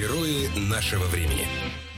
Герои нашего времени.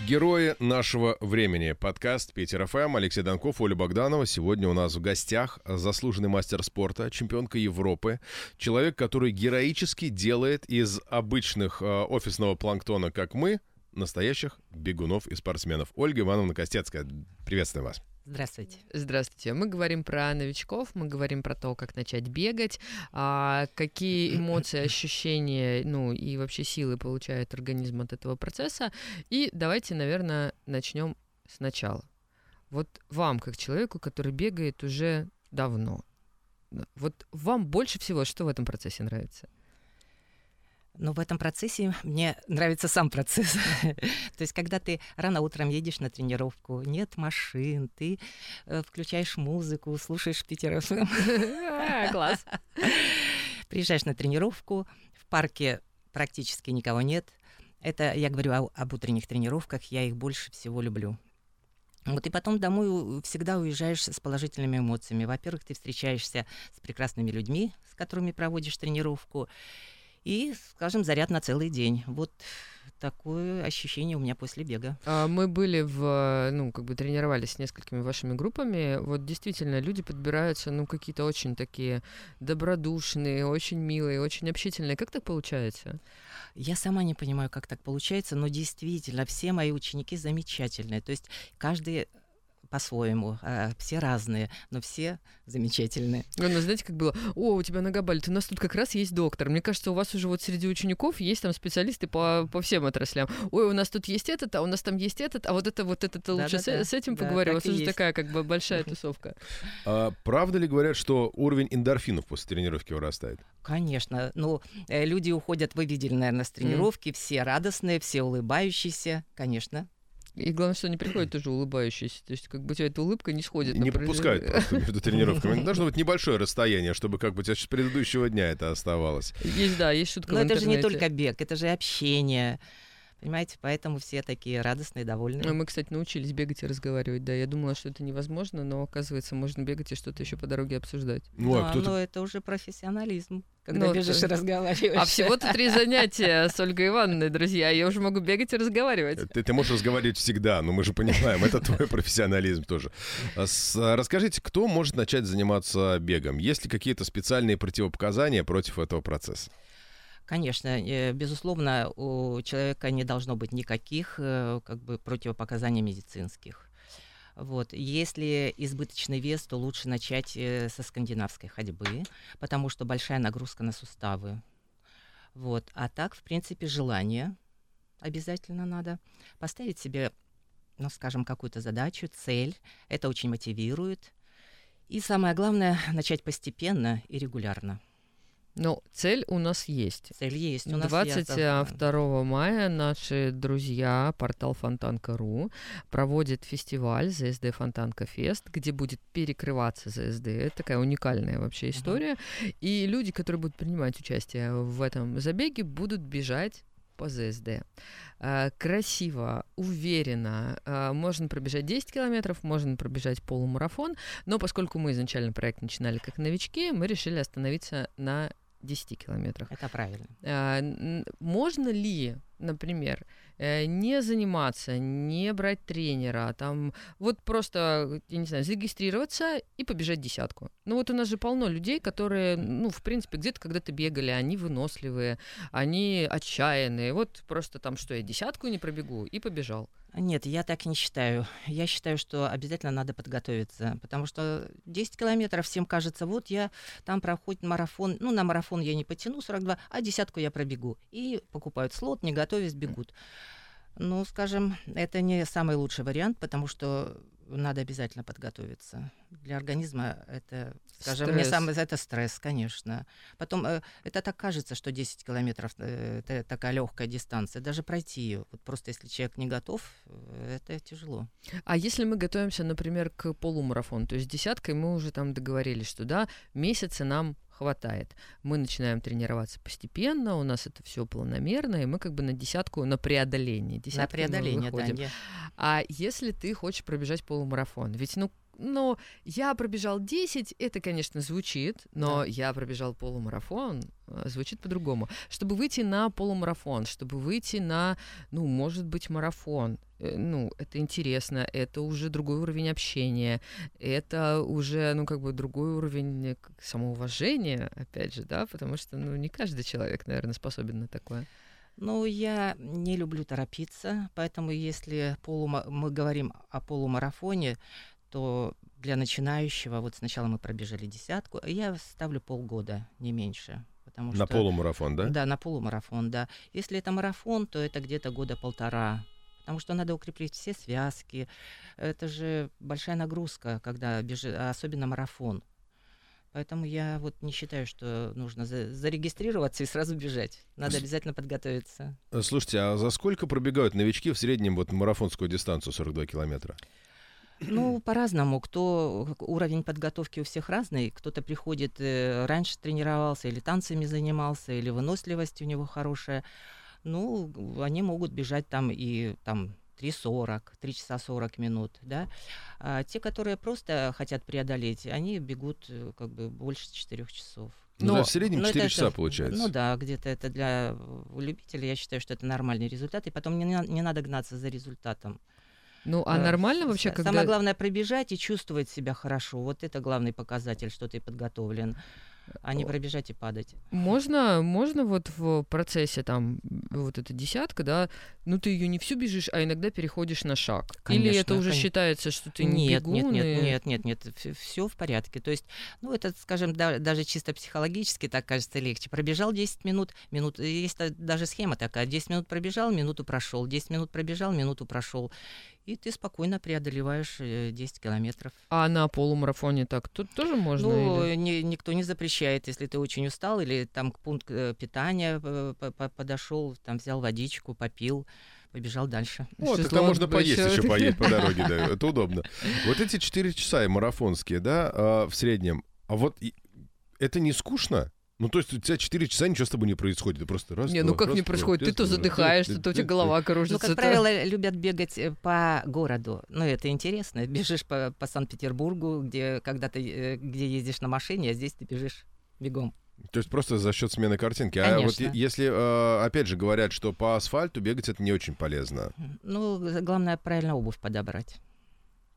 Герои нашего времени. Подкаст Питер ФМ. Алексей Донков, Оля Богданова. Сегодня у нас в гостях заслуженный мастер спорта, чемпионка Европы. Человек, который героически делает из обычных э, офисного планктона, как мы, настоящих бегунов и спортсменов. Ольга Ивановна Костецкая, приветствую вас. Здравствуйте. Здравствуйте. Мы говорим про новичков, мы говорим про то, как начать бегать, а, какие эмоции, ощущения, ну и вообще силы получает организм от этого процесса. И давайте, наверное, начнем сначала. Вот вам, как человеку, который бегает уже давно, вот вам больше всего что в этом процессе нравится? Но в этом процессе мне нравится сам процесс. То есть, когда ты рано утром едешь на тренировку, нет машин, ты э, включаешь музыку, слушаешь Питер ФМ. Класс. Приезжаешь на тренировку, в парке практически никого нет. Это я говорю о, об утренних тренировках, я их больше всего люблю. Вот и потом домой всегда уезжаешь с положительными эмоциями. Во-первых, ты встречаешься с прекрасными людьми, с которыми проводишь тренировку и, скажем, заряд на целый день. Вот такое ощущение у меня после бега. А мы были в, ну, как бы тренировались с несколькими вашими группами. Вот действительно, люди подбираются, ну, какие-то очень такие добродушные, очень милые, очень общительные. Как так получается? Я сама не понимаю, как так получается, но действительно, все мои ученики замечательные. То есть каждый по-своему, а, все разные, но все замечательные. Ну, знаете, как было, о, у тебя нога болит, у нас тут как раз есть доктор. Мне кажется, у вас уже вот среди учеников есть там специалисты по, по всем отраслям. Ой, у нас тут есть этот, а у нас там есть этот, а вот это вот этот лучше да, с, да. с этим да, поговорю. У вас уже есть. такая как бы большая тусовка. А, правда ли говорят, что уровень эндорфинов после тренировки вырастает? Конечно. Ну, э, люди уходят, вы видели, наверное, с тренировки, mm. все радостные, все улыбающиеся, конечно. И главное, что они приходят тоже улыбающиеся. То есть, как бы у тебя эта улыбка не сходит. Не попускают просто между тренировками. Должно быть небольшое расстояние, чтобы как бы у тебя с предыдущего дня это оставалось. Есть, да, есть шутка Но это же не только бег, это же общение. Понимаете, поэтому все такие радостные, довольные. Мы, кстати, научились бегать и разговаривать, да. Я думала, что это невозможно, но оказывается, можно бегать и что-то еще по дороге обсуждать. Ну, а но это уже профессионализм, когда ну, бежишь и разговариваешь. А всего-то три занятия с Ольгой Ивановной, друзья. Я уже могу бегать и разговаривать. Ты, ты можешь разговаривать всегда, но мы же понимаем, это твой профессионализм тоже. А а расскажите, кто может начать заниматься бегом? Есть ли какие-то специальные противопоказания против этого процесса? Конечно, э, безусловно, у человека не должно быть никаких э, как бы, противопоказаний медицинских. Вот. Если избыточный вес, то лучше начать э, со скандинавской ходьбы, потому что большая нагрузка на суставы. Вот. А так, в принципе, желание обязательно надо поставить себе, ну, скажем, какую-то задачу, цель. Это очень мотивирует. И самое главное, начать постепенно и регулярно. Ну, цель у нас есть. Цель есть. У нас 22 мая наши друзья, портал Фонтанка.ру, проводит фестиваль ЗСД Фонтанка Фест, где будет перекрываться ЗСД. Это такая уникальная вообще история. Uh-huh. И люди, которые будут принимать участие в этом забеге, будут бежать по ЗСД. А, красиво, уверенно. А, можно пробежать 10 километров, можно пробежать полумарафон, но поскольку мы изначально проект начинали как новички, мы решили остановиться на 10 километрах. Это правильно. А, можно ли, например, э, не заниматься, не брать тренера, а там вот просто, я не знаю, зарегистрироваться и побежать десятку? Ну вот у нас же полно людей, которые, ну, в принципе, где-то когда-то бегали, они выносливые, они отчаянные. Вот просто там, что я десятку не пробегу и побежал. Нет, я так не считаю. Я считаю, что обязательно надо подготовиться, потому что 10 километров всем кажется, вот я там проходит марафон, ну, на марафон я не потяну 42, а десятку я пробегу. И покупают слот, не готовясь, бегут. Ну, скажем, это не самый лучший вариант, потому что надо обязательно подготовиться. Для организма это, скажем, стресс. не самый это стресс, конечно. Потом э, это так кажется, что 10 километров э, это такая легкая дистанция. Даже пройти ее, вот просто если человек не готов, э, это тяжело. А если мы готовимся, например, к полумарафону, то есть десяткой мы уже там договорились, что да, месяцы нам хватает. Мы начинаем тренироваться постепенно, у нас это все планомерно, и мы как бы на десятку, на преодоление. на преодоление, да. Не... А если ты хочешь пробежать полумарафон, ведь ну но я пробежал 10, это, конечно, звучит, но Да. я пробежал полумарафон, э, звучит по-другому. Чтобы выйти на полумарафон, чтобы выйти на, ну, может быть, марафон, э, ну, это интересно, это уже другой уровень общения, это уже, ну, как бы другой уровень самоуважения, опять же, да, потому что, ну, не каждый человек, наверное, способен на такое. Ну, я не люблю торопиться, поэтому если полума- мы говорим о полумарафоне, то для начинающего, вот сначала мы пробежали десятку, а я ставлю полгода, не меньше. Потому На что, полумарафон, да? Да, на полумарафон, да. Если это марафон, то это где-то года полтора. Потому что надо укрепить все связки. Это же большая нагрузка, когда бежит, особенно марафон. Поэтому я вот не считаю, что нужно за- зарегистрироваться и сразу бежать. Надо обязательно подготовиться. Э, Слушайте, а за сколько пробегают новички в среднем вот марафонскую дистанцию 42 километра? Ну, по-разному. Кто уровень подготовки у всех разный. Кто-то приходит э, раньше тренировался, или танцами занимался, или выносливость у него хорошая. Ну, они могут бежать там и там 3.40, 3 часа 40 минут, да. А те, которые просто хотят преодолеть, они бегут э, как бы больше 4 часов. Ну, Но- да, в среднем Ну, 4 это- часа получается. Ну да, где-то это для э, любителей, я считаю, что это нормальный результат. И потом не, не надо гнаться за результатом. Ну, а Э, нормально вообще, когда... Самое главное пробежать и чувствовать себя хорошо. Вот это главный показатель, что ты подготовлен, а не пробежать и падать. Можно, можно вот в процессе там вот эта десятка, да, ну ты ее не всю бежишь, а иногда переходишь на шаг. Или это Конечно, уже кон- считается, что ты не нет, бегун? нет, нет, и- нет, нет, нет, все в порядке. То есть, ну, это, скажем, да- даже чисто психологически так кажется легче. Пробежал 10 минут, минут, есть та- даже схема такая, 10 минут пробежал, минуту прошел, 10 минут пробежал, минуту прошел. И ты спокойно преодолеваешь э, 10 километров. А на полумарафоне так тут тоже можно? Ну, или- ни- никто не запрещает, если ты очень устал или там к пункту э, питания э, по- по- подошел, там взял водичку, попил, побежал дальше. Вот, Что тогда можно поесть ещё. еще поесть по дороге, да, это удобно. Вот эти 4 часа и марафонские, да, а, в среднем, а вот это не скучно? Ну, то есть у тебя 4 часа ничего с тобой не происходит, ты просто раз, Не, два, ну как раз, не два, происходит? Ты то задыхаешься, то у тебя голова Ну, кружится. как то- правило, любят бегать э, по городу. Ну, это интересно. Бежишь по, по Санкт-Петербургу, где когда ты э, где ездишь на машине, а здесь ты бежишь бегом. То есть просто за счет смены картинки. А вот Конечно. если, э, опять же, говорят, что по асфальту бегать это не очень полезно. Ну, главное правильно обувь подобрать.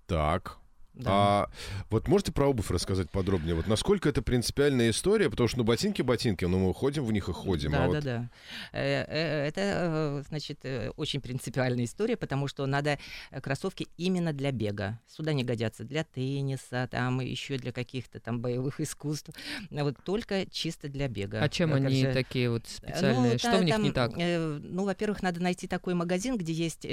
Так. Да. А вот можете про обувь рассказать подробнее? Вот насколько это принципиальная история? Потому что, ну, ботинки ботинки, ну, мы ходим в них и ходим. Да, а да, вот да. Э, э, Это, э, значит, очень принципиальная история, потому что надо кроссовки именно для бега. Сюда не годятся для тенниса, там еще для каких-то там боевых искусств. А Вот только чисто для бега. А чем Как они же- такие вот специальные? ну, Что та- в них не там, так? э, ну, во-первых, надо найти такой магазин, где есть,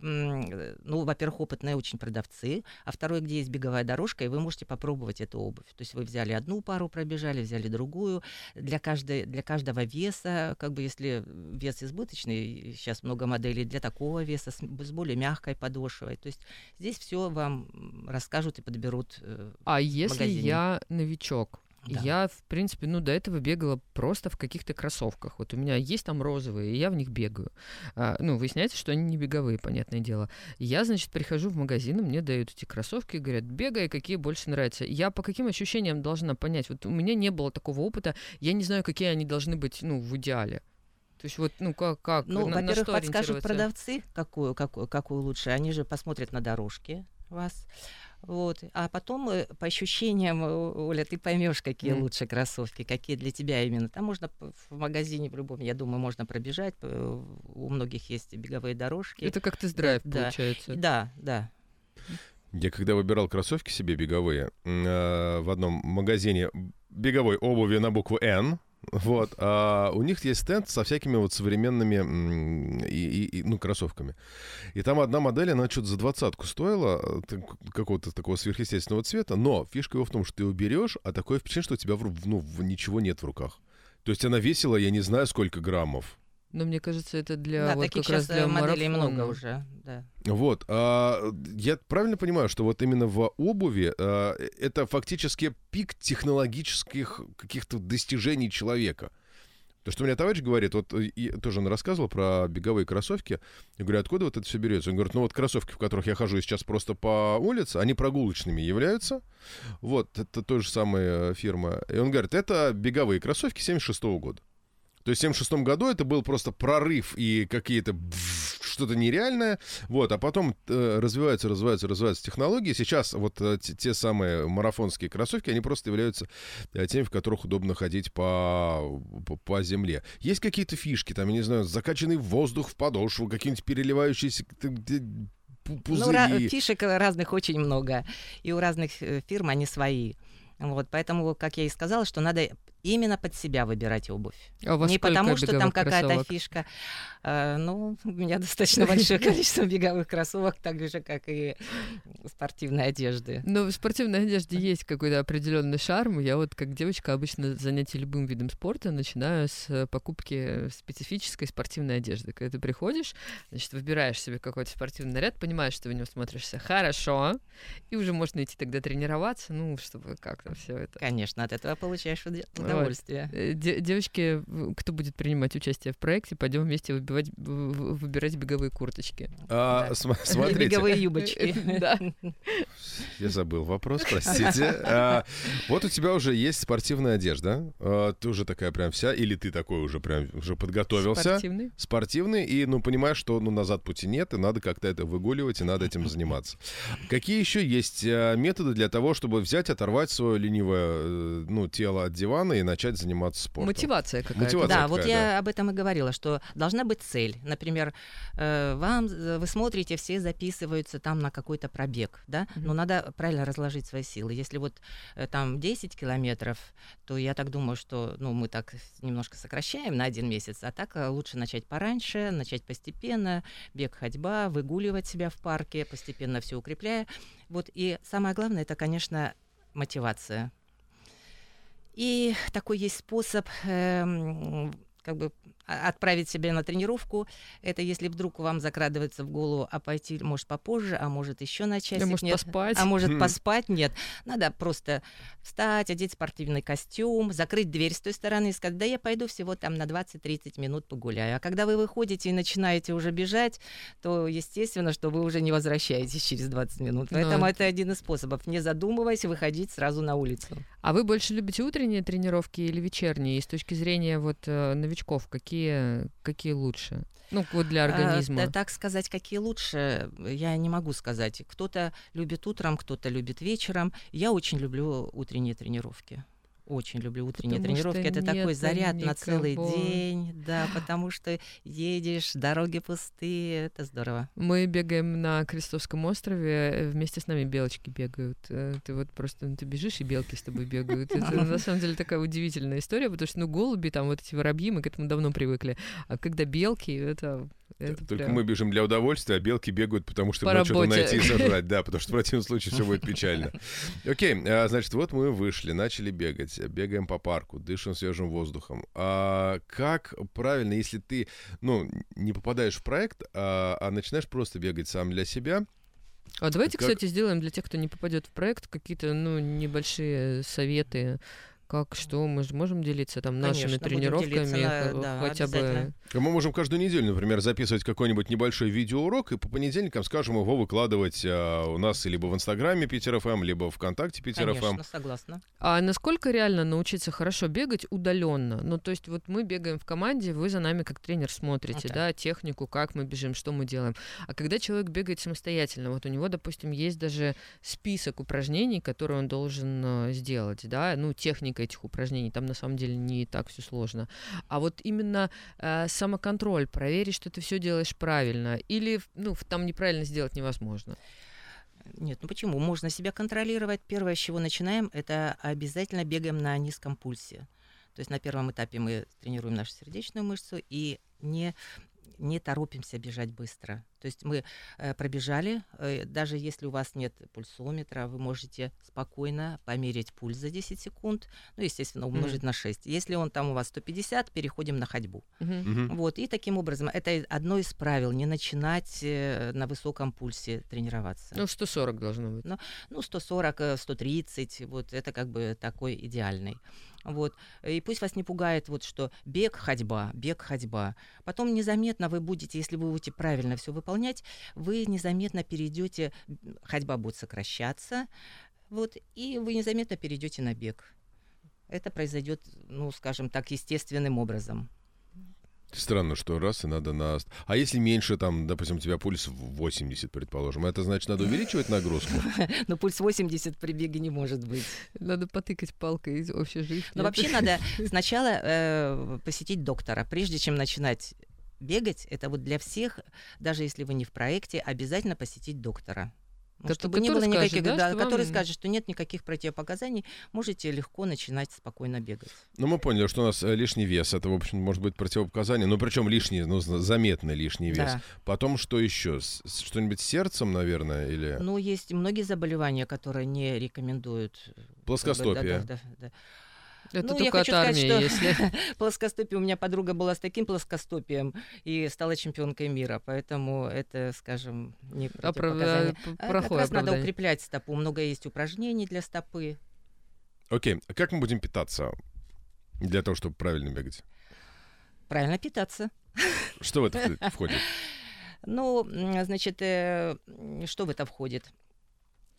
ну, во-первых, опытные очень продавцы, а второй, где есть беговая дорожка, и вы можете попробовать эту обувь. То есть вы взяли одну пару, пробежали, взяли другую. Для, каждой, для каждого веса, как бы если вес избыточный, сейчас много моделей для такого веса, с, с более мягкой подошвой. То есть здесь все вам расскажут и подберут. э, А если магазине. я новичок? Да. Я, в принципе, ну, до этого бегала просто в каких-то кроссовках. Вот у меня есть там розовые, и я в них бегаю. А, ну, выясняется, что они не беговые, понятное дело. Я, значит, прихожу в магазин, и мне дают эти кроссовки и говорят, бегай, какие больше нравятся. Я по каким ощущениям должна понять? Вот у меня не было такого опыта, я не знаю, какие они должны быть, ну, в идеале. То есть вот, ну, как, как Ну, на, на во-первых, что подскажут продавцы, какую, какую, какую лучше. Они же посмотрят на дорожке вас. Вот. А потом, э, по ощущениям, Оля, ты поймешь, какие Мгм. лучше кроссовки, какие для тебя именно. Там можно в магазине, в любом, я думаю, можно пробежать. У многих есть беговые дорожки. Это как тест-драйв, Да. получается. Да, да. Я когда выбирал кроссовки себе беговые э, в одном магазине беговой обуви на букву «Н», вот, а у них есть стенд со всякими вот современными и, и- и, ну, кроссовками. И там одна модель, она что-то за двадцатку стоила, так- какого-то такого сверхъестественного цвета, но фишка его в том, что ты его берешь, а такое впечатление, что у тебя в ну, ничего нет в руках. То есть она весила, я не знаю, сколько граммов. Но мне кажется, это для да, вот таких как раз сейчас для моделей марафона. много уже. Да. Вот. а, я правильно понимаю, что вот именно в обуви а, это фактически пик технологических каких-то достижений человека. То, что у меня товарищ говорит, вот э, и тоже он рассказывал про беговые кроссовки. Я говорю, откуда вот это все берется? Он говорит, ну вот кроссовки, в которых я хожу сейчас просто по улице, они прогулочными являются. Вот, это та же самая фирма. И он говорит, это беговые кроссовки 76 года. То есть в 76 году это был просто прорыв и какие-то что-то нереальное, вот, а потом э, развиваются, развиваются, развиваются технологии. Сейчас вот э, те, те самые марафонские кроссовки, они просто являются э, теми, в которых удобно ходить по, по, по земле. Есть какие-то фишки, там, я не знаю, закачанный воздух в подошву, какие-нибудь переливающиеся пу- пузыри. Ну, ра- фишек разных очень много. И у разных э, фирм они свои. Вот, поэтому, как я и сказала, что надо именно под себя выбирать обувь. А Не потому, что там какая-то кроссовок? фишка. А, ну, у меня достаточно большое количество беговых кроссовок, так же, как и спортивной одежды. Но в спортивной одежде есть какой-то определенный шарм. Я вот как девочка обычно занятие любым видом спорта начинаю с э, покупки специфической спортивной одежды. Когда ты приходишь, значит, выбираешь себе какой-то спортивный наряд, понимаешь, что в нем смотришься хорошо, и уже можно идти тогда тренироваться, ну, чтобы как-то все это. Конечно, от этого получаешь уд- Вот. Удовольствие. Э, де- девочки, кто будет принимать участие в проекте, пойдем вместе выбивать, выбирать беговые курточки. А, Да. см- Или смотрите, беговые юбочки. Я забыл вопрос, простите. А, вот у тебя уже есть спортивная одежда. А, ты уже такая прям вся, или ты такой уже прям уже подготовился? Спортивный. спортивный, и, ну, понимаешь, что, ну, назад пути нет, и надо как-то это выгуливать, и надо этим заниматься. Какие еще есть э, методы для того, чтобы взять, оторвать свое ленивое, э, ну, тело от дивана и начать заниматься спортом? Мотивация какая-то. Мотивация. Да, такая, вот да. я об этом и говорила, что должна быть цель. Например, э, вам э, вы смотрите, все записываются там на какой-то пробег, да, Мгм. но надо правильно разложить свои силы. Если вот э, там 10 километров, то я так думаю, что ну, мы так немножко сокращаем на один месяц, а так лучше начать пораньше, начать постепенно, бег, ходьба, выгуливать себя в парке, постепенно все укрепляя. Вот, и самое главное, это, конечно, мотивация. И такой есть способ эм, как бы отправить себя на тренировку. Это если вдруг вам закрадывается в голову, а пойти, может, попозже, а может, еще на часик. Да, может, нет. поспать. А может, поспать? Нет. Надо просто встать, одеть спортивный костюм, закрыть дверь с той стороны и сказать, да я пойду всего там на 20-30 минут погуляю. А когда вы выходите и начинаете уже бежать, то, естественно, что вы уже не возвращаетесь через 20 минут. Ну, Поэтому это- это один из способов, не задумываясь, выходить сразу на улицу. А вы больше любите утренние тренировки или вечерние? И с точки зрения вот э, новичков, какие, какие лучше? Ну, вот для А, организма. да, так сказать, какие лучше, я не могу сказать. Кто-то любит утром, кто-то любит вечером. Я очень люблю утренние тренировки. Очень люблю утренние Потому тренировки. Это такой заряд на целый никого. день. Да, потому что едешь, дороги пустые. Это здорово. Мы бегаем на Крестовском острове, э, вместе с нами белочки бегают. Э, Ты вот просто, ну, ты бежишь, и белки с тобой бегают. Это на самом деле такая удивительная история, потому что, ну, голуби, там вот эти воробьи, мы к этому давно привыкли. А когда белки, это... это Только прям- мы бежим для удовольствия, а белки бегают, потому что По надо что-то найти и сожрать. Да, потому что в противном случае все будет печально. Окей, а, значит, вот мы вышли, начали бегать, бегаем по парку, дышим свежим воздухом. А как правильно, если ты, ну, не попадаешь в проект, а, а начинаешь просто бегать сам для себя, А давайте, Как- кстати, сделаем для тех, кто не попадет в проект, какие-то, ну, небольшие советы, как что, мы же можем делиться там нашими Конечно, тренировками, делиться на- х- да, хотя бы... А Мы можем каждую неделю, например, записывать какой-нибудь небольшой видеоурок и по понедельникам, скажем, его выкладывать а, у нас либо в Инстаграме Питер ФМ, либо ВКонтакте Питер ФМ. Конечно, согласна. А насколько реально научиться хорошо бегать удаленно? Ну, то есть вот мы бегаем в команде, вы за нами как тренер смотрите, Ну, да, технику, как мы бежим, что мы делаем. А когда человек бегает самостоятельно, вот у него, допустим, есть даже список упражнений, которые он должен э, сделать, да, ну, техника этих упражнений, там на самом деле не так все сложно. А вот именно э, самоконтроль, проверить, что ты все делаешь правильно, или, ну, там неправильно сделать невозможно. Нет, ну почему? Можно себя контролировать. Первое, с чего начинаем, это обязательно бегаем на низком пульсе. То есть на первом этапе мы тренируем нашу сердечную мышцу и не не торопимся бежать быстро. То есть мы э, пробежали, э, даже если у вас нет пульсометра, вы можете спокойно померить пульс за 10 секунд, ну, естественно, умножить на 6. Если он там у вас 150, переходим на ходьбу. Мгм. Вот, и таким образом, это одно из правил, не начинать э, на высоком пульсе тренироваться. Ну, 140 должно быть. Ну, 140, э, 130, вот это как бы такой идеальный. Вот. И пусть вас не пугает вот что бег, ходьба, бег, ходьба. Потом незаметно вы будете, если вы будете правильно все выполнять, вы незаметно перейдете, ходьба будет сокращаться, вот, и вы незаметно перейдете на бег. Это произойдет, ну, скажем так, естественным образом. Странно, что раз и надо на... А если меньше, там, допустим, у тебя пульс 80, предположим, это значит, надо увеличивать нагрузку? Но пульс 80 при беге не может быть. Надо потыкать палкой из общей жизни. Но вообще надо сначала э, посетить доктора, прежде чем начинать бегать. Это вот для всех, даже если вы не в проекте, обязательно посетить доктора. Ну, чтобы не было никаких, скажет, да, да который вам... скажет, что нет никаких противопоказаний, можете легко начинать спокойно бегать. Ну, мы поняли, что у нас э, лишний вес, это, в общем, может быть противопоказание, ну, причем лишний, ну, заметный лишний вес. Да. Потом что еще? Что-нибудь с сердцем, наверное, или... Ну, есть многие заболевания, которые не рекомендуют. Э, Плоскостопие. Да, да, да, да. Это ну, только от армии, сказать, если... плоскостопие, у меня подруга была с таким плоскостопием и стала чемпионкой мира, поэтому это, скажем, не противопоказание. А, как раз надо укреплять стопу, много есть упражнений для стопы. Окей, а как мы будем питаться для того, чтобы правильно бегать? Правильно питаться. Что в это входит? Ну, значит, э, что в это входит?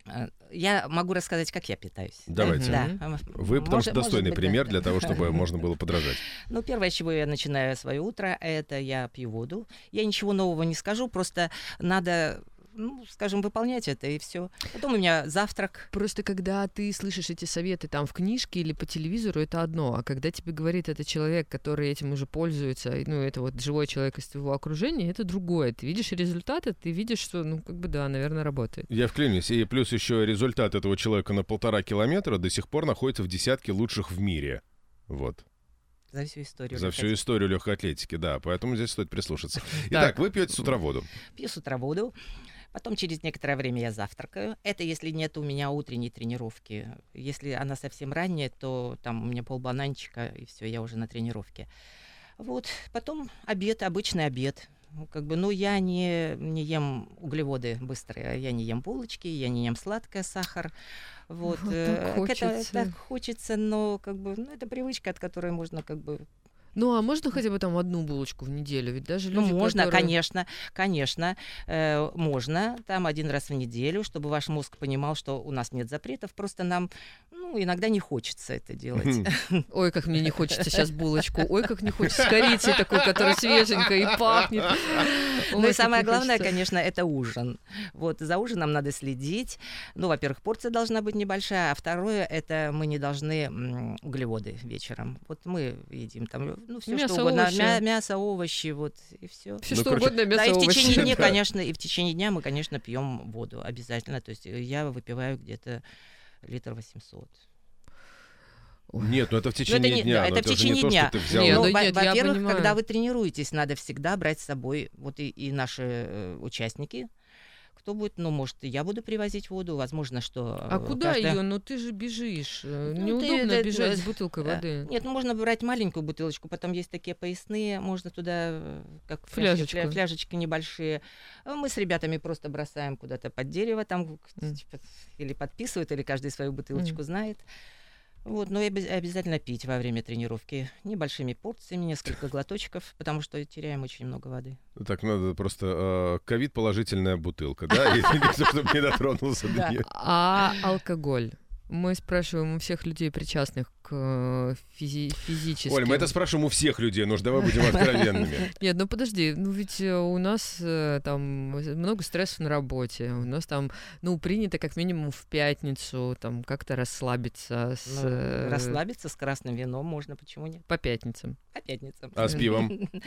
Э, я могу рассказать, как я питаюсь. Давайте. Да. Вы, потому может, что достойный быть, пример да. для того, чтобы можно было подражать. Ну, первое, с чего я начинаю свое утро, это я пью воду. Я ничего нового не скажу, просто надо ну, скажем, выполнять это, и все. Потом у меня завтрак. Просто когда ты слышишь эти советы там в книжке или по телевизору, это одно. А когда тебе говорит это человек, который этим уже пользуется, ну, это вот живой человек из твоего окружения, это другое. Ты видишь результаты, ты видишь, что, ну, как бы, да, наверное, работает. Я вклинюсь. И плюс еще результат этого человека на полтора километра до сих пор находится в десятке лучших в мире. Вот. За всю историю. За всю историю легкой атлетики, да. Поэтому здесь стоит прислушаться. Итак, вы пьете с утра воду. Пью с утра воду. Потом через некоторое время я завтракаю. Это если нет у меня утренней тренировки. Если она совсем ранняя, то там у меня полбананчика, и все, я уже на тренировке. Вот. Потом обед, обычный обед. Как бы, ну, я не, не ем углеводы быстрые, я не ем булочки, я не ем сладкое, сахар. Вот, вот так э, хочется. Это, так хочется, но как бы, ну, это привычка, от которой можно как бы ну, а можно хотя бы там одну булочку в неделю? Ведь даже ну, люди, Ну, можно, которые... конечно, конечно. Э, можно там один раз в неделю, чтобы ваш мозг понимал, что у нас нет запретов, просто нам, ну, иногда не хочется это делать. Ой, как мне не хочется сейчас булочку. Ой, как не хочется корицей такой, которая свеженькая и пахнет. Ну и самое главное, конечно, это ужин. Вот за ужином надо следить. Ну, во-первых, порция должна быть небольшая, а второе, это мы не должны углеводы вечером. Вот мы едим там ну, все мясо, что угодно. Овощи. Мя- мясо, овощи, вот, и все. Все ну, что короче, угодно, мясо, да, и в течение дня, конечно, и в течение дня мы, конечно, пьем воду обязательно. То есть э, я выпиваю где-то литр 800. Нет, ну это в течение это не, дня. Это, это в течение не дня. То, что ты взял. Нет, ну, во- во-первых, когда вы тренируетесь, надо всегда брать с собой вот и, и наши э, участники кто будет, ну, может, я буду привозить воду, возможно, что... А куда каждая... ее? Ну, ты же бежишь. Э, ну, Неудобно ты, бежать ты, с бутылкой да. воды. Нет, ну, можно брать маленькую бутылочку, потом есть такие поясные, можно туда, э, как Фляжечку. Фля, фляжечки небольшие. Мы с ребятами просто бросаем куда-то под дерево, там mm. или подписывают, или каждый свою бутылочку mm. знает. Вот, но и обязательно пить во время тренировки небольшими порциями, несколько глоточков, потому что теряем очень много воды. Так, надо просто э, ковид положительная бутылка, да, чтобы не дотронулся до нее. А алкоголь? Мы спрашиваем у всех людей, причастных к э, физи- физическим... Оль, мы это спрашиваем у всех людей, ну давай будем откровенными. Нет, ну подожди, ну ведь э, у нас э, там много стрессов на работе, у нас там, ну, принято как минимум в пятницу там как-то расслабиться. С... Ну, расслабиться с красным вином можно, почему нет? По пятницам. По пятницам. А с пивом?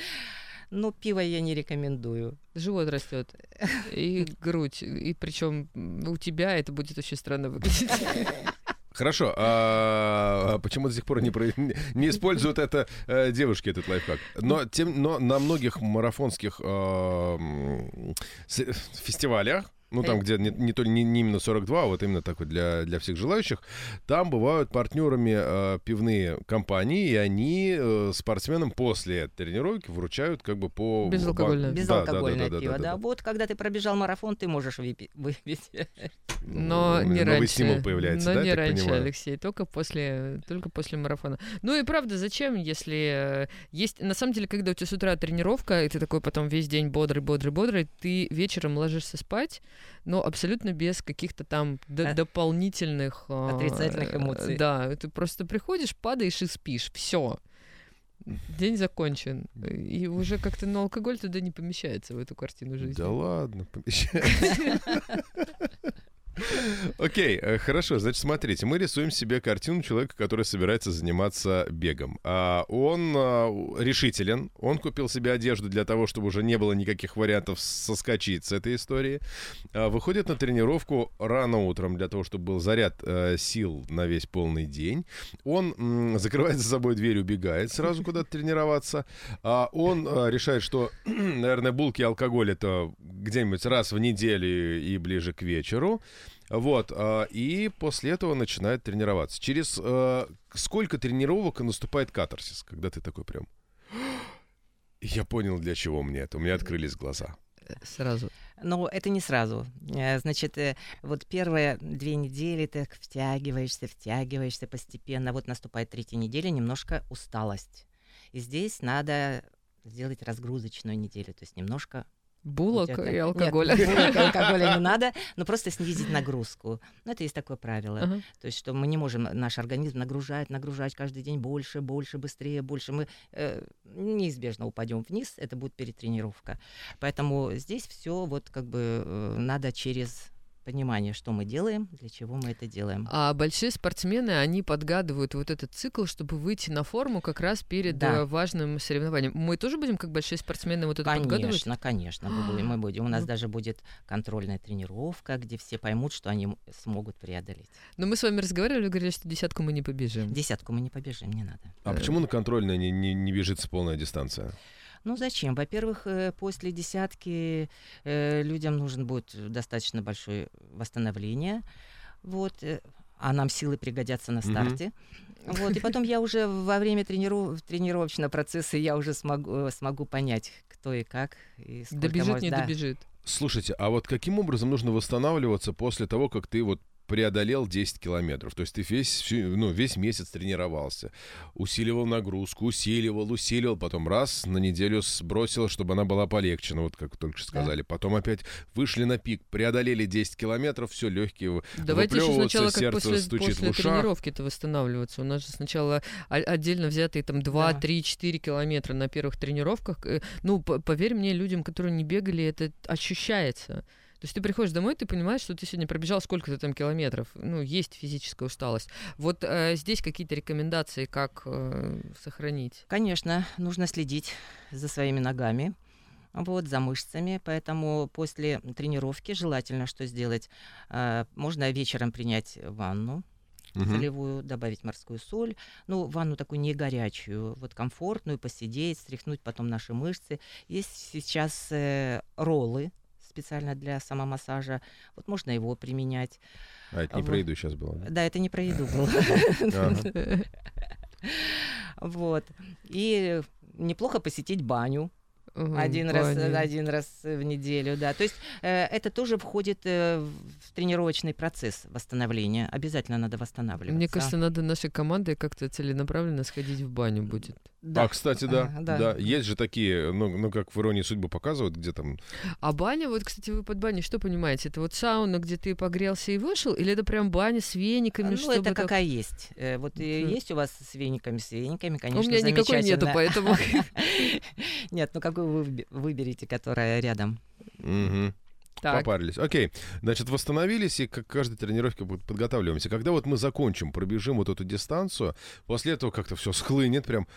Но пиво я не рекомендую. Живот растет. И грудь. И причем у тебя это будет очень странно выглядеть. Хорошо, а, а почему до сих пор не, про... не используют это э, девушки, этот лайфхак? Но, тем, но на многих марафонских э, фестивалях ну там, Э, где не, не, то- не- не именно 42, а вот именно такой для, для всех желающих, там бывают партнерами э, пивные компании, и они э, спортсменам после тренировки вручают как бы по... Безалкогольное. ба- да, да, Безалкогольное да, да, пиво, да, да. да. Вот, когда ты пробежал марафон, ты можешь выпи- выпить. Но Ну, не новый раньше. стимул появляется, Но да, не раньше, понимаю? Алексей, только после, только после марафона. Ну и правда, зачем, если э, есть... На самом деле, когда у тебя с утра тренировка, и ты такой потом весь день бодрый, бодрый, бодрый, ты вечером ложишься спать, но абсолютно без каких-то там д- Э, дополнительных... а, отрицательных э, эмоций. Да, ты просто приходишь, падаешь и спишь. Все. День закончен. И уже как-то, ну, алкоголь туда не помещается, в эту картину жизни. Да ладно, помещается. Окей, э, хорошо. Значит, смотрите, мы рисуем себе картину человека, который собирается заниматься бегом. А Он а, решителен, он купил себе одежду для того, чтобы уже не было никаких вариантов соскочить с этой истории. А, Выходит на тренировку рано утром для того, чтобы был заряд э, сил на весь полный день. Он закрывает за собой дверь, убегает сразу куда-то тренироваться. Он э, решает, что, наверное, булки и алкоголь это где-нибудь раз в неделю и ближе к вечеру. Вот, а, и после этого начинает тренироваться. Через э, сколько тренировок наступает катарсис, когда ты такой прям... Я понял, для чего мне это. У меня открылись глаза. Сразу. Но это не сразу. Э, Значит, э, вот первые две недели ты так втягиваешься, втягиваешься постепенно. Вот наступает третья неделя, немножко усталость. И здесь надо сделать разгрузочную неделю, то есть немножко Булок и Нет, алкоголя. булок и алкоголя не надо, но просто снизить нагрузку. Ну, это есть такое правило. Ага. То есть, что мы не можем наш организм нагружать, нагружать каждый день больше, больше, быстрее, больше. Мы э, неизбежно упадем вниз, это будет перетренировка. Поэтому здесь все вот как бы э, надо через понимание, что мы делаем, для чего мы это делаем. А большие спортсмены, они подгадывают вот этот цикл, чтобы выйти на форму как раз перед Да. э, важным соревнованием. Мы тоже будем, как большие спортсмены, вот это подгадывать? Конечно, конечно, мы будем, мы будем. У нас Ну. даже будет контрольная тренировка, где все поймут, что они смогут преодолеть. Но мы с вами разговаривали, вы говорили, что десятку мы не побежим. Десятку мы не побежим, не надо. А Э. почему на контрольной не, не, не бежится полная дистанция? Ну зачем? Во-первых, э, после десятки э, людям нужен будет достаточно большое восстановление. Вот. э, А нам силы пригодятся на старте. Вот. И потом я уже во время трениров... тренировочного процесса я уже смогу, смогу понять, кто и как. И сколько Добежит, может- не да. добежит. Слушайте, а вот каким образом нужно восстанавливаться после того, как ты вот преодолел 10 километров? То есть ты весь, всю- ну, весь месяц тренировался, усиливал нагрузку, усиливал, усиливал, потом раз на неделю сбросил, чтобы она была полегче, ну вот как только что Да. сказали. Потом опять вышли на пик, преодолели 10 километров, все, легкие Давайте еще сначала, как после, стучит в после ушах. тренировки-то восстанавливаться. У нас же сначала отдельно взятые там 2, Да. 3, 4 километра на первых тренировках. Э, Ну, поверь мне, людям, которые не бегали, это ощущается. То есть ты приходишь домой, ты понимаешь, что ты сегодня пробежал сколько-то там километров. Ну, есть физическая усталость. Вот э, здесь какие-то рекомендации, как э, сохранить. Конечно, нужно следить за своими ногами, вот, за мышцами, поэтому после тренировки желательно что сделать? Э, Можно вечером принять ванну, Мгм. солевую, добавить морскую соль, ну, ванну такую не горячую, вот комфортную, посидеть, стряхнуть потом наши мышцы. Есть сейчас э, роллы специально для самомассажа, вот можно его применять. А это не Вот. про еду сейчас было. да? Да, это не про еду было. Вот. И неплохо посетить баню. Ага, Один раз, один раз в неделю, да. То есть э, это тоже входит э, в тренировочный процесс восстановления. Обязательно надо восстанавливаться. Мне кажется, надо нашей командой как-то целенаправленно сходить в баню будет. Да. А, кстати, да, Ага, да. да. Есть же такие, ну, ну, как в «Иронии судьбы» показывают, где там... А баня, вот, кстати, вы под баней что понимаете? Это вот сауна, где ты погрелся и вышел, или это прям баня с вениками? ну, чтобы это так- какая есть. Э, Вот Мгм. есть у вас с вениками, с вениками, конечно, У меня никакой нету, поэтому... Нет, ну какую вы выбе- выберете, которая рядом? Так, Попарились. Окей. Значит, восстановились и к каждой тренировке под- подготавливаемся. Когда вот мы закончим, пробежим вот эту дистанцию, после этого как-то все схлынет, прям,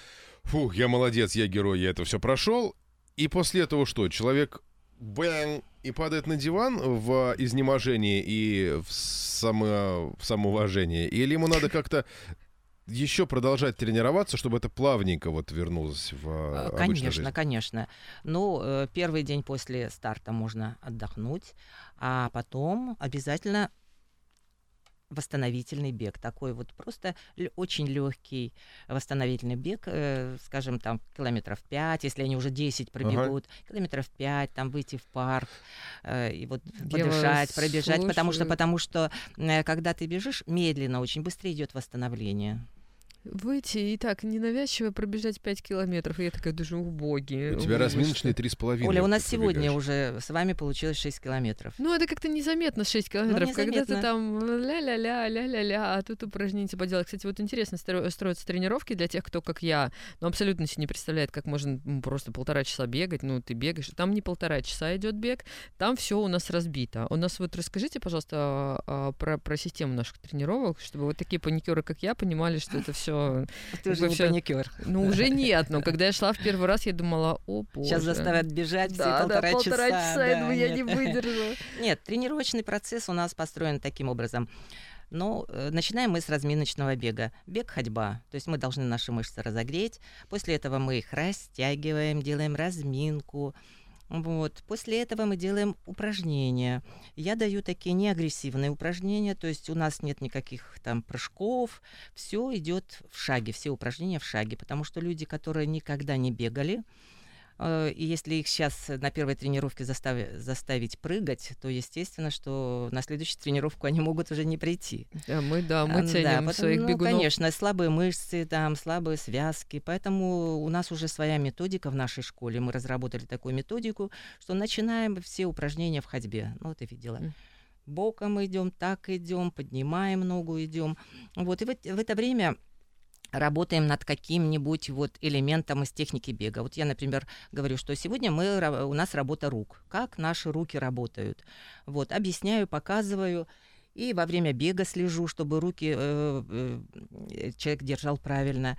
фух, я молодец, я герой, я это все прошел. И после этого что? Человек бэнг, и падает на диван в изнеможении и в, само, в самоуважении? Или ему надо как-то еще продолжать тренироваться, чтобы это плавненько вот вернулось в э, обычную Конечно, жизнь? конечно. Ну, э, первый день после старта можно отдохнуть, а потом обязательно восстановительный бег. Такой вот просто очень легкий восстановительный бег, э, скажем, там километров 5, если они уже 10 пробегут, километров 5, там выйти в парк э, и вот Я подышать, пробежать, потому что, потому что э, когда ты бежишь, медленно очень, быстрее идет восстановление. Выйти и так ненавязчиво пробежать 5 километров. И я такая даже убогие. У тебя разминочные три с половиной. Оля, у нас сегодня уже с вами получилось 6 километров. Ну, это как-то незаметно 6 километров. Когда ты там ля-ля-ля, ля-ля-ля, а тут упражнение поделать. Кстати, вот интересно стро- строятся тренировки для тех, кто, как я, ну, абсолютно себе не представляет, как можно просто полтора часа бегать. Ну, ты бегаешь. Там не полтора часа идет бег, там все у нас разбито. У нас вот расскажите, пожалуйста, а, а, про, про систему наших тренировок, чтобы вот такие паникеры, как я, понимали, что это все. Ты уже не Вообще, паникер. Ну, уже нет. Но когда я шла в первый раз, я думала, о, боже. Сейчас заставят бежать все Да, полтора, да, полтора часа, я да, думаю, я нет. не выдержу. Нет, тренировочный процесс у нас построен таким образом. Но э, начинаем мы с разминочного бега. Бег-ходьба. То есть мы должны наши мышцы разогреть. После этого мы их растягиваем, делаем разминку. Вот. После этого мы делаем упражнения. Я даю такие неагрессивные упражнения, то есть у нас нет никаких там прыжков, все идет в шаге, все упражнения в шаге, потому что люди, которые никогда не бегали, и если их сейчас на первой тренировке застави- заставить прыгать, то естественно, что на следующую тренировку они могут уже не прийти. Да, мы, да, мы ценим да, потому- своих ну, бегунов. конечно, слабые мышцы, там, слабые связки. Поэтому у нас уже своя методика в нашей школе. Мы разработали такую методику, что начинаем все упражнения в ходьбе. Ну, ты видела. Боком идем, так идем, поднимаем ногу, идем. Вот, и в, эт- в это время работаем над каким-нибудь вот элементом из техники бега. Вот я, например, говорю, что сегодня мы, у нас работа рук. Как наши руки работают. Вот, объясняю, показываю. И во время бега слежу, чтобы руки э, э, человек держал правильно.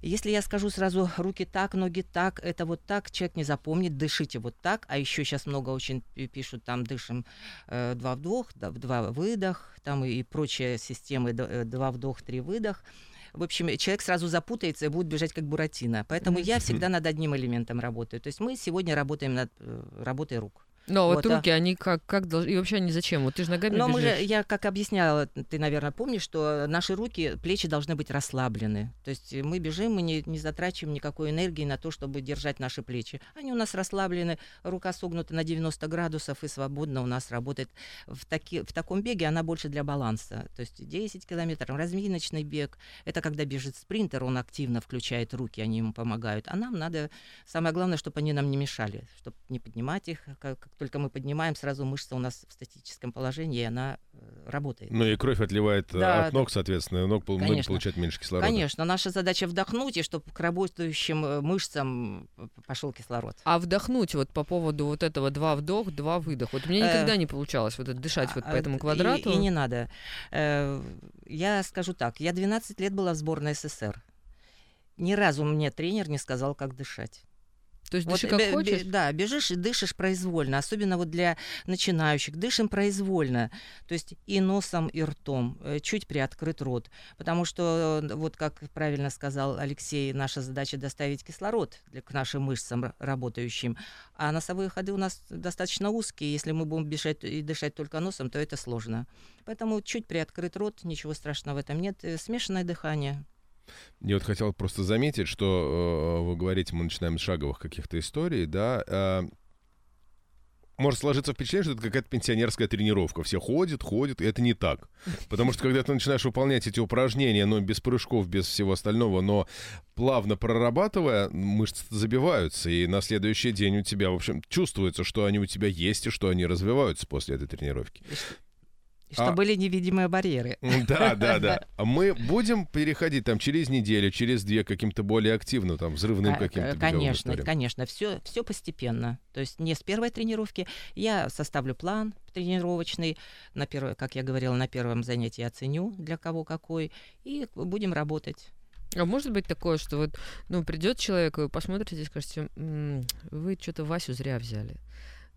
Если я скажу сразу руки так, ноги так, это вот так, человек не запомнит, дышите вот так. А еще сейчас много очень пи- пишут, там дышим э, два вдох, два выдох, там и, и прочие системы э, два вдох, три выдох. В общем, человек сразу запутается и будет бежать как Буратино. Поэтому я всегда над одним элементом работаю. То есть мы сегодня работаем над э, работой рук. Но вот, Вот, а- руки, они как, как должны... И вообще они зачем? Вот ты же ногами Но мы же, я как объясняла, ты, наверное, помнишь, что наши руки, плечи должны быть расслаблены. То есть мы бежим, мы не, не затрачиваем никакой энергии на то, чтобы держать наши плечи. Они у нас расслаблены, рука согнута на 90 градусов и свободно у нас работает. В, таки, в таком беге она больше для баланса. То есть 10 километров, разминочный бег. Это когда бежит спринтер, он активно включает руки, они ему помогают. А нам надо, самое главное, чтобы они нам не мешали, чтобы не поднимать их. Как только мы поднимаем, сразу мышца у нас в статическом положении, и она э, работает. Ну и кровь отливает э, Да, от ног, соответственно, ног Конечно. получают меньше кислорода. Конечно, наша задача вдохнуть, и чтобы к работающим э, мышцам пошел кислород. А вдохнуть вот по поводу вот этого два вдох, два выдох. Вот мне никогда не получалось вот это дышать вот по А, этому и- квадрату. И, не надо. Я скажу так, я 12 лет была в сборной СССР. Ни разу мне тренер не сказал, как дышать. То есть Вот дыши как бе- бе- хочешь. да, бежишь и дышишь произвольно, особенно вот для начинающих. Дышим произвольно, то есть и носом, и ртом, э, чуть приоткрыт рот. Потому что, э, вот как правильно сказал Алексей, наша задача доставить кислород для, к нашим мышцам работающим. А носовые ходы у нас достаточно узкие. Если мы будем бежать и дышать только носом, то это сложно. Поэтому чуть приоткрыт рот, ничего страшного в этом нет. Э, Смешанное дыхание. Я вот хотел просто заметить, что э, вы говорите, мы начинаем с шаговых каких-то историй, да. э, может сложиться впечатление, что это какая-то пенсионерская тренировка. Все ходят, ходят, и это не так. Потому что когда ты начинаешь выполнять эти упражнения, но без прыжков, без всего остального, но плавно прорабатывая, мышцы забиваются, и на следующий день у тебя, в общем, чувствуется, что они у тебя есть, и что они развиваются после этой тренировки. И что А- были невидимые барьеры. Да, да, да. А Мы будем переходить там через неделю, через две каким-то более активным, там, взрывным Ка- каким-то Конечно, конечно, все, все постепенно. То есть не с первой тренировки. Я составлю план тренировочный, на первое, как я говорила, на первом занятии оценю, для кого какой, и будем работать. А может быть такое, что вот, ну, придет человек, вы посмотрите и скажете, «М, вы что-то Васю зря взяли.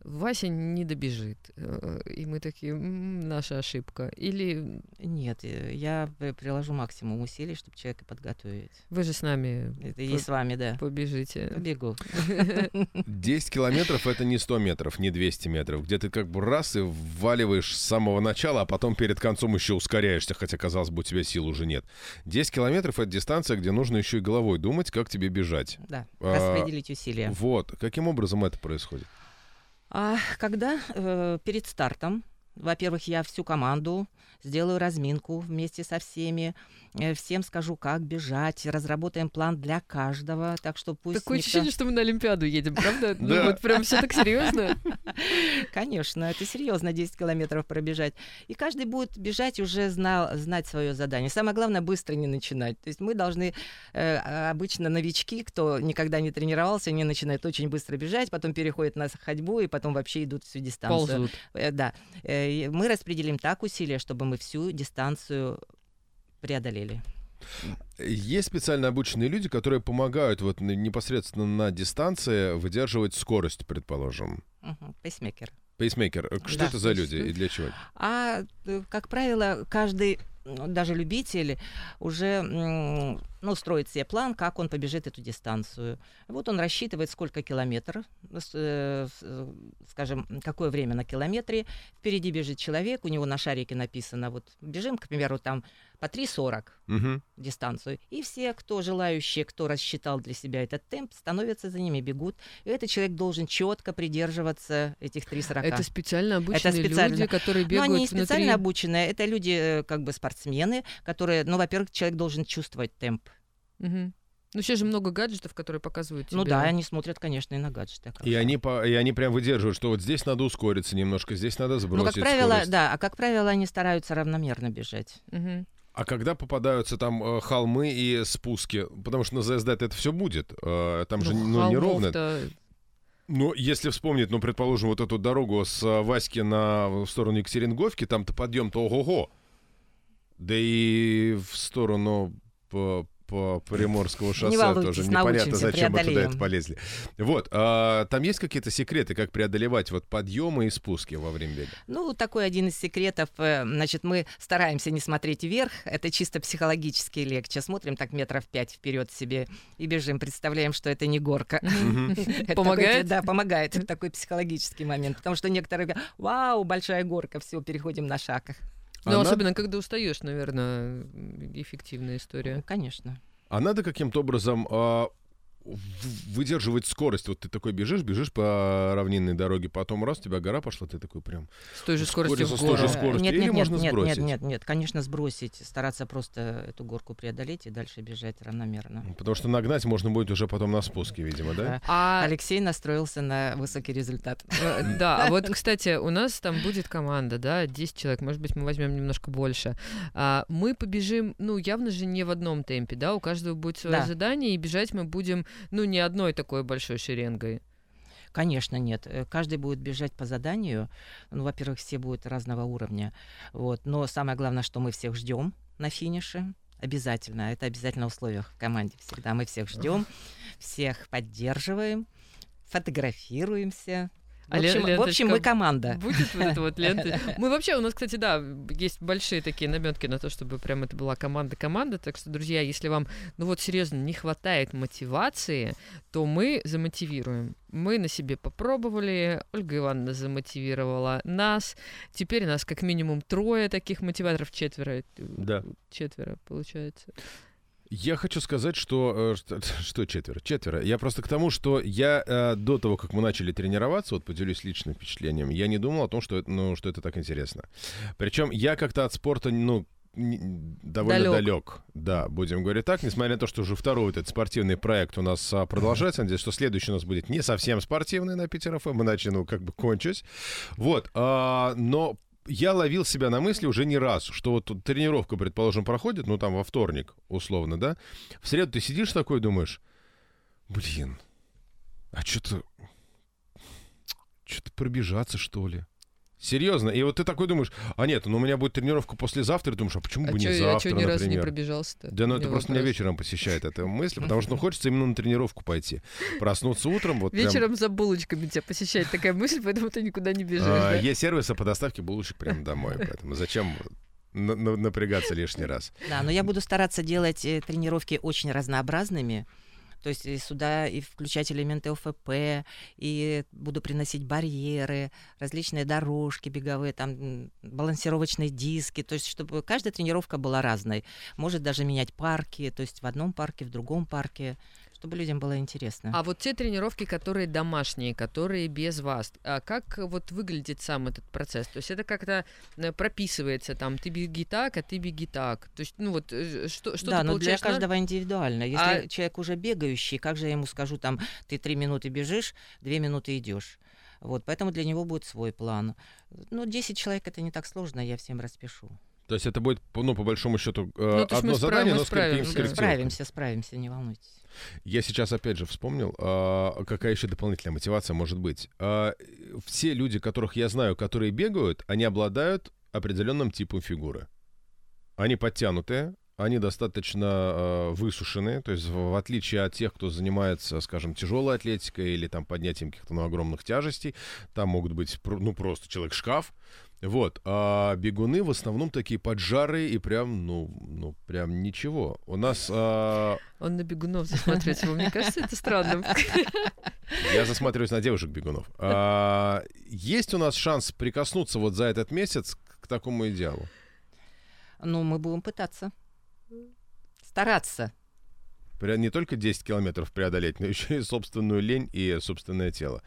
Вася не добежит. Э, И мы такие, «М, наша ошибка. Или Нет, э, я приложу максимум усилий, чтобы человека подготовить. вы же с нами Это и с вами, да. побежите. Побегу. 10 километров это не 100 метров, не 200 метров, где ты как бы раз и вваливаешь с самого начала, а потом перед концом еще ускоряешься, хотя, казалось бы, у тебя сил уже нет. 10 километров — это дистанция, где нужно еще и головой думать, как тебе бежать. Да, А, распределить усилия. Вот. Каким образом это происходит? А когда э, перед стартом, во-первых, я всю команду сделаю разминку вместе со всеми, всем скажу, как бежать, разработаем план для каждого, так что пусть Такое никто- ощущение, что мы на Олимпиаду едем, правда? Ну Да. вот прям все так серьезно. Конечно, это серьезно 10 километров пробежать. И каждый будет бежать уже знал, знать свое задание. Самое главное, быстро не начинать. То есть мы должны, э, а, обычно новички, кто никогда не тренировался, они начинают очень быстро бежать, потом переходят на ходьбу и потом вообще идут всю дистанцию. Ползут. Э, Да. Э, Мы распределим так усилия, чтобы мы всю дистанцию преодолели. Есть специально обученные люди, которые помогают вот непосредственно на дистанции выдерживать скорость, предположим. Мгм, Пейсмейкер. Пейсмейкер. э, Что Да. это за люди и для чего? А, э, как правило, каждый, ну, даже любитель, уже ну, строит себе план, как он побежит эту дистанцию. Вот он рассчитывает, сколько километров, э, скажем, какое время на километре. Впереди бежит человек, у него на шарике написано, вот бежим, к примеру, там по 3,40 Мгм. дистанцию. И все, кто желающие, кто рассчитал для себя этот темп, становятся за ними, бегут. И этот человек должен четко придерживаться этих 3,40. Это специально обученные специально. люди, которые Но бегают они не специально внутри. обученные, это люди, как бы спортсмены, которые, ну, во-первых, человек должен чувствовать темп. Мгм. Ну, сейчас же много гаджетов, которые показывают тебе. Ну да, они смотрят, конечно, и на гаджеты. как И они, по, и они прям выдерживают, что вот здесь надо ускориться немножко, здесь надо Ну, сбросить как правило, скорость. да, а как правило, они стараются равномерно бежать. Мгм. А когда попадаются там э, холмы и спуски, потому что на ЗСД это все будет, э, там же ну, неровно. холмов-то- Ну, если вспомнить, ну, предположим, вот эту дорогу с э, Васьки на в сторону Екатеринговки, там-то подъем-то ого-го. Да и в сторону по, Приморского шоссе волнуйтесь, тоже непонятно, зачем мы туда преодолеем. это полезли. Вот, а, там есть какие-то секреты, как преодолевать вот подъемы и спуски во время бега? Ну, такой один из секретов. э, Значит, мы стараемся не смотреть вверх. Это чисто психологически легче. Смотрим так метров пять вперед себе и бежим. Представляем, что это не горка. Помогает? Да, помогает. Такой психологический момент. Потому что некоторые говорят, вау, большая горка, все, переходим на шаг. Ну, особенно, когда устаешь, наверное, эффективная Ну, история. конечно. А надо каким-то образом а, выдерживать скорость. Вот ты такой бежишь, бежишь по равнинной дороге, потом раз, у тебя гора пошла, ты такой прям... С той же скоростью в Ускорился, с той же гору. скоростью. Нет, или нет, нет, можно нет, сбросить? нет, нет, нет, конечно, сбросить, стараться просто эту горку преодолеть и дальше бежать равномерно. Потому что нагнать можно будет уже потом на спуске, видимо, да? А Алексей настроился на высокий результат. Э, Да, а вот, кстати, у нас там будет команда, да, 10 человек, может быть, мы возьмем немножко больше. А, Мы побежим, ну, явно же не в одном темпе, да, у каждого будет свое Да. задание, и бежать мы будем, ну, не одной такой большой шеренгой. Конечно, нет. Э, Каждый будет бежать по заданию. Ну, во-первых, все будут разного уровня. Вот. Но самое главное, что мы всех ждем на финише. Обязательно. Это обязательно условие в команде всегда. Мы всех ждем, всех поддерживаем, фотографируемся. В А общем, в общем, мы команда. Будет вот эта вот лента. Мы вообще, у нас, кстати, да, есть большие такие наметки на то, чтобы прям это была команда-команда. Так что, друзья, если вам, ну вот серьезно, не хватает мотивации, то мы замотивируем. Мы на себе попробовали, Ольга Ивановна замотивировала нас. Теперь нас как минимум трое таких мотиваторов, четверо. э, Да. Четверо, получается. Я хочу сказать, что... э, Что, что четверо? Четверо. Я просто к тому, что я э, до того, как мы начали тренироваться, вот поделюсь личным впечатлением, я не думал о том, что это, ну, что это так интересно. Причем я как-то от спорта, ну, довольно Далёк. далек. Да, будем говорить так, несмотря на то, что уже второй вот этот спортивный проект у нас а, продолжается. Надеюсь, что следующий у нас будет не совсем спортивный на Питер ФМ, иначе, ну, как бы кончусь. Вот, а, но я ловил себя на мысли уже не раз, что вот тренировка, предположим, проходит, ну, там, во вторник, условно, да? В среду ты сидишь такой думаешь, блин, а что-то... Что-то пробежаться, что ли? Серьезно. И вот ты такой думаешь, а нет, ну у меня будет тренировка послезавтра, и думаешь, а почему А бы не чё, завтра, а чё ни разу не пробежался-то? Да, ну это меня просто меня вопрос. вечером посещает эта мысль, потому что ну, хочется именно на тренировку пойти. Проснуться утром, вот прям... Вечером за булочками тебя посещает такая мысль, поэтому ты никуда не бежишь. А, да? Есть сервисы по доставке булочек прямо домой, поэтому зачем на- на- напрягаться лишний раз? Да, но я буду стараться делать э, тренировки очень разнообразными. То есть и сюда и включать элементы ОФП, и буду приносить барьеры, различные дорожки беговые, там балансировочные диски, то есть чтобы каждая тренировка была разной. Может даже менять парки, то есть в одном парке, в другом парке, чтобы людям было интересно. А вот те тренировки, которые домашние, которые без вас, а как вот выглядит сам этот процесс? То есть это как-то э, прописывается там, ты беги так, а ты беги так. То есть, ну вот, э, что, что да, ты но для получаешь на- каждого индивидуально. Если А- человек уже бегающий, как же я ему скажу, там, ты три минуты бежишь, две минуты идешь. Вот, поэтому для него будет свой план. Ну, 10 человек это не так сложно, я всем распишу. То есть это будет, ну, по большому счету, э, Ну, одно задание, но с корректировкой. Справимся, справимся, не волнуйтесь. Я сейчас опять же вспомнил, а, какая еще дополнительная мотивация может быть. А, Все люди, которых я знаю, которые бегают, они обладают определенным типом фигуры. Они подтянутые, они достаточно э, высушенные, то есть в, в отличие от тех, кто занимается, скажем, тяжелой атлетикой или там поднятием каких-то ну, огромных тяжестей, там могут быть ну просто человек-шкаф. Вот, а бегуны в основном такие поджарые и прям, ну, ну, прям ничего. У нас а, Он на бегунов засмотрится. Вам не кажется это странным? Я засматриваюсь на девушек-бегунов. А, есть у нас шанс прикоснуться вот за этот месяц к такому идеалу? Ну, мы будем пытаться. Стараться. Не только 10 километров преодолеть, но еще и собственную лень и собственное тело.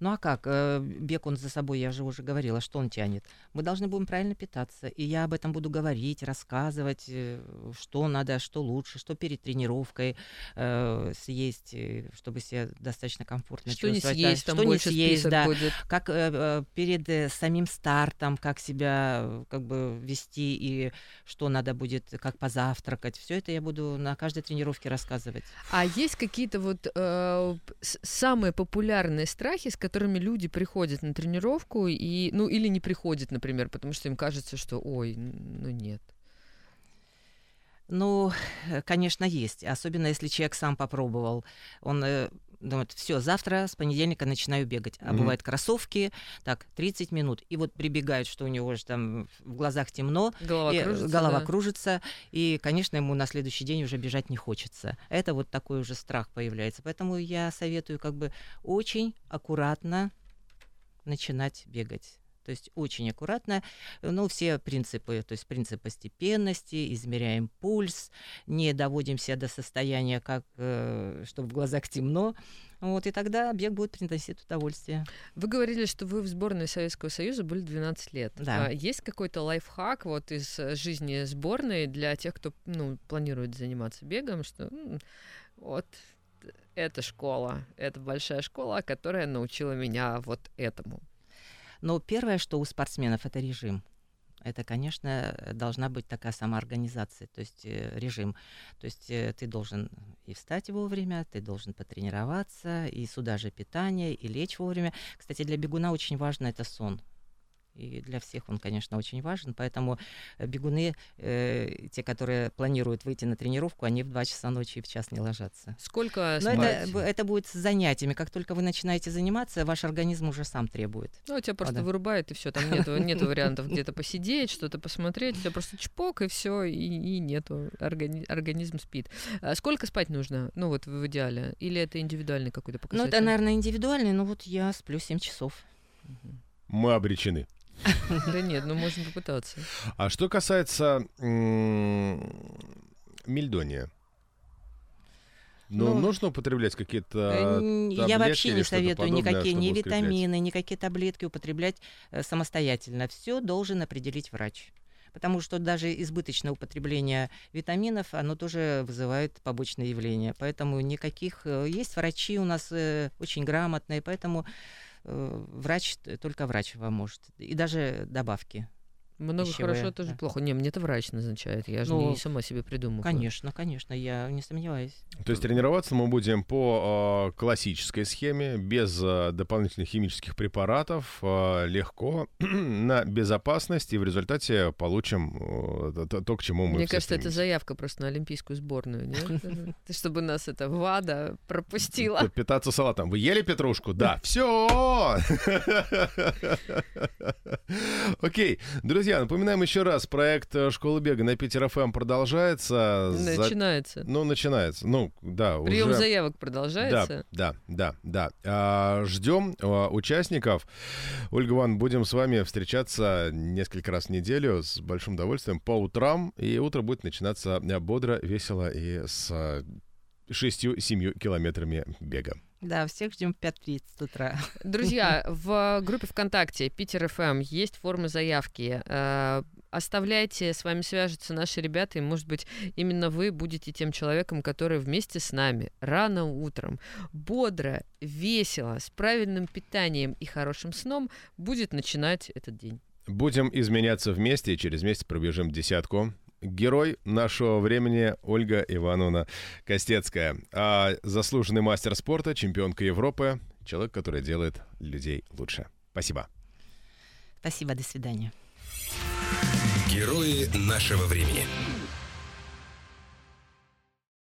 Ну а как? Э, Бег он за собой, я же уже говорила, что он тянет. Мы должны будем правильно питаться. И я об этом буду говорить, рассказывать, э, что надо, что лучше, что перед тренировкой э, съесть, э, чтобы себя достаточно комфортно Что не чувствовать. да, съесть, там что не съесть, да. будет. Как э, перед самим стартом, как себя как бы вести и что надо будет, как позавтракать. Все это я буду на каждой тренировке рассказывать. А есть какие-то вот э, самые популярные страхи, с которыми люди приходят на тренировку и, ну, или не приходят, например, потому что им кажется, что, ой, ну нет. Ну, э, конечно, есть. Особенно если человек сам попробовал. Он думает, все, завтра с понедельника начинаю бегать. А Мгм. бывают кроссовки, так, 30 минут. И вот прибегают, что у него уже там в глазах темно, Голова и, э, кружится. голова да. кружится, и, конечно, ему на следующий день уже бежать не хочется. Это вот такой уже страх появляется. Поэтому я советую как бы очень аккуратно начинать бегать. То есть очень аккуратно, ну, все принципы, то есть принцип постепенности, измеряем пульс, не доводим себя до состояния, как, э, чтобы в глазах темно, вот, и тогда бег будет приносить удовольствие. Вы говорили, что вы в сборной Советского Союза были 12 лет. Да. А есть какой-то лайфхак вот из э, жизни сборной для тех, кто ну, планирует заниматься бегом, что вот эта школа, это большая школа, которая научила меня вот этому. Но первое, что у спортсменов, это режим. Это, конечно, должна быть такая самоорганизация, то есть э, режим. То есть э, ты должен и встать вовремя, ты должен потренироваться, и сюда же питание, и лечь вовремя. Кстати, для бегуна очень важно это сон. И для всех он, конечно, очень важен. Поэтому э, бегуны, э, те, которые планируют выйти на тренировку, они в 2 часа ночи и в час не ложатся. Сколько Но спать? это, это будет с занятиями. Как только вы начинаете заниматься, ваш организм уже сам требует. Ну, у тебя просто да. вырубает, и все, там нету, нету вариантов где-то посидеть, что-то посмотреть, у тебя просто чпок, и все, и, и нету, органи- организм спит. А сколько спать нужно, ну вот в идеале, или это индивидуальный какой-то Ну, показатель? это, наверное, индивидуальный, но вот я сплю 7 часов. Мы обречены. Да нет, ну можно попытаться. А что касается мельдония? Ну, Ну, нужно употреблять какие-то Э, я вообще не советую никакие ни витамины, никакие таблетки употреблять э, самостоятельно. Все должен определить врач. Потому что даже избыточное употребление витаминов, оно тоже вызывает побочные явления. Поэтому никаких... э, Есть врачи у нас очень грамотные, поэтому врач, т- только врач вам может. И даже добавки. Много пищевая, хорошо, тоже да. плохо. Не, мне это врач назначает. Я же Ну, не сама себе придумываю. Конечно, конечно, я не сомневаюсь. То есть тренироваться мы будем по э, классической схеме, без э, дополнительных химических препаратов, э, легко, на безопасность, и в результате получим э, то, то, к чему мы Мне все кажется, это стремимся. заявка просто на олимпийскую сборную, нет? Чтобы нас это ВАДА пропустила. Питаться салатом. Вы ели петрушку? Да. Все. Окей. Друзья, напоминаем еще раз. Проект э, «Школа бега» на Питер ФМ продолжается. За- Начинается. Ну, начинается. Ну, да, Прием уже... заявок продолжается. Да, да, да, да. А, ждем а, участников. Ольга Ивановна, будем с вами встречаться несколько раз в неделю с большим удовольствием по утрам. И утро будет начинаться бодро, весело и с а, шестью-семью километрами бега. Да, всех ждем в 5.30 утра. Друзья, в группе ВКонтакте Питер ФМ есть формы заявки. Э, Оставляйте, с вами свяжутся наши ребята, и, может быть, именно вы будете тем человеком, который вместе с нами рано утром, бодро, весело, с правильным питанием и хорошим сном будет начинать этот день. Будем изменяться вместе, и через месяц пробежим десятку. Герой нашего времени Ольга Ивановна Костецкая. А заслуженный мастер спорта, чемпионка Европы, человек, который делает людей лучше. Спасибо. Спасибо, до свидания. Герои нашего времени.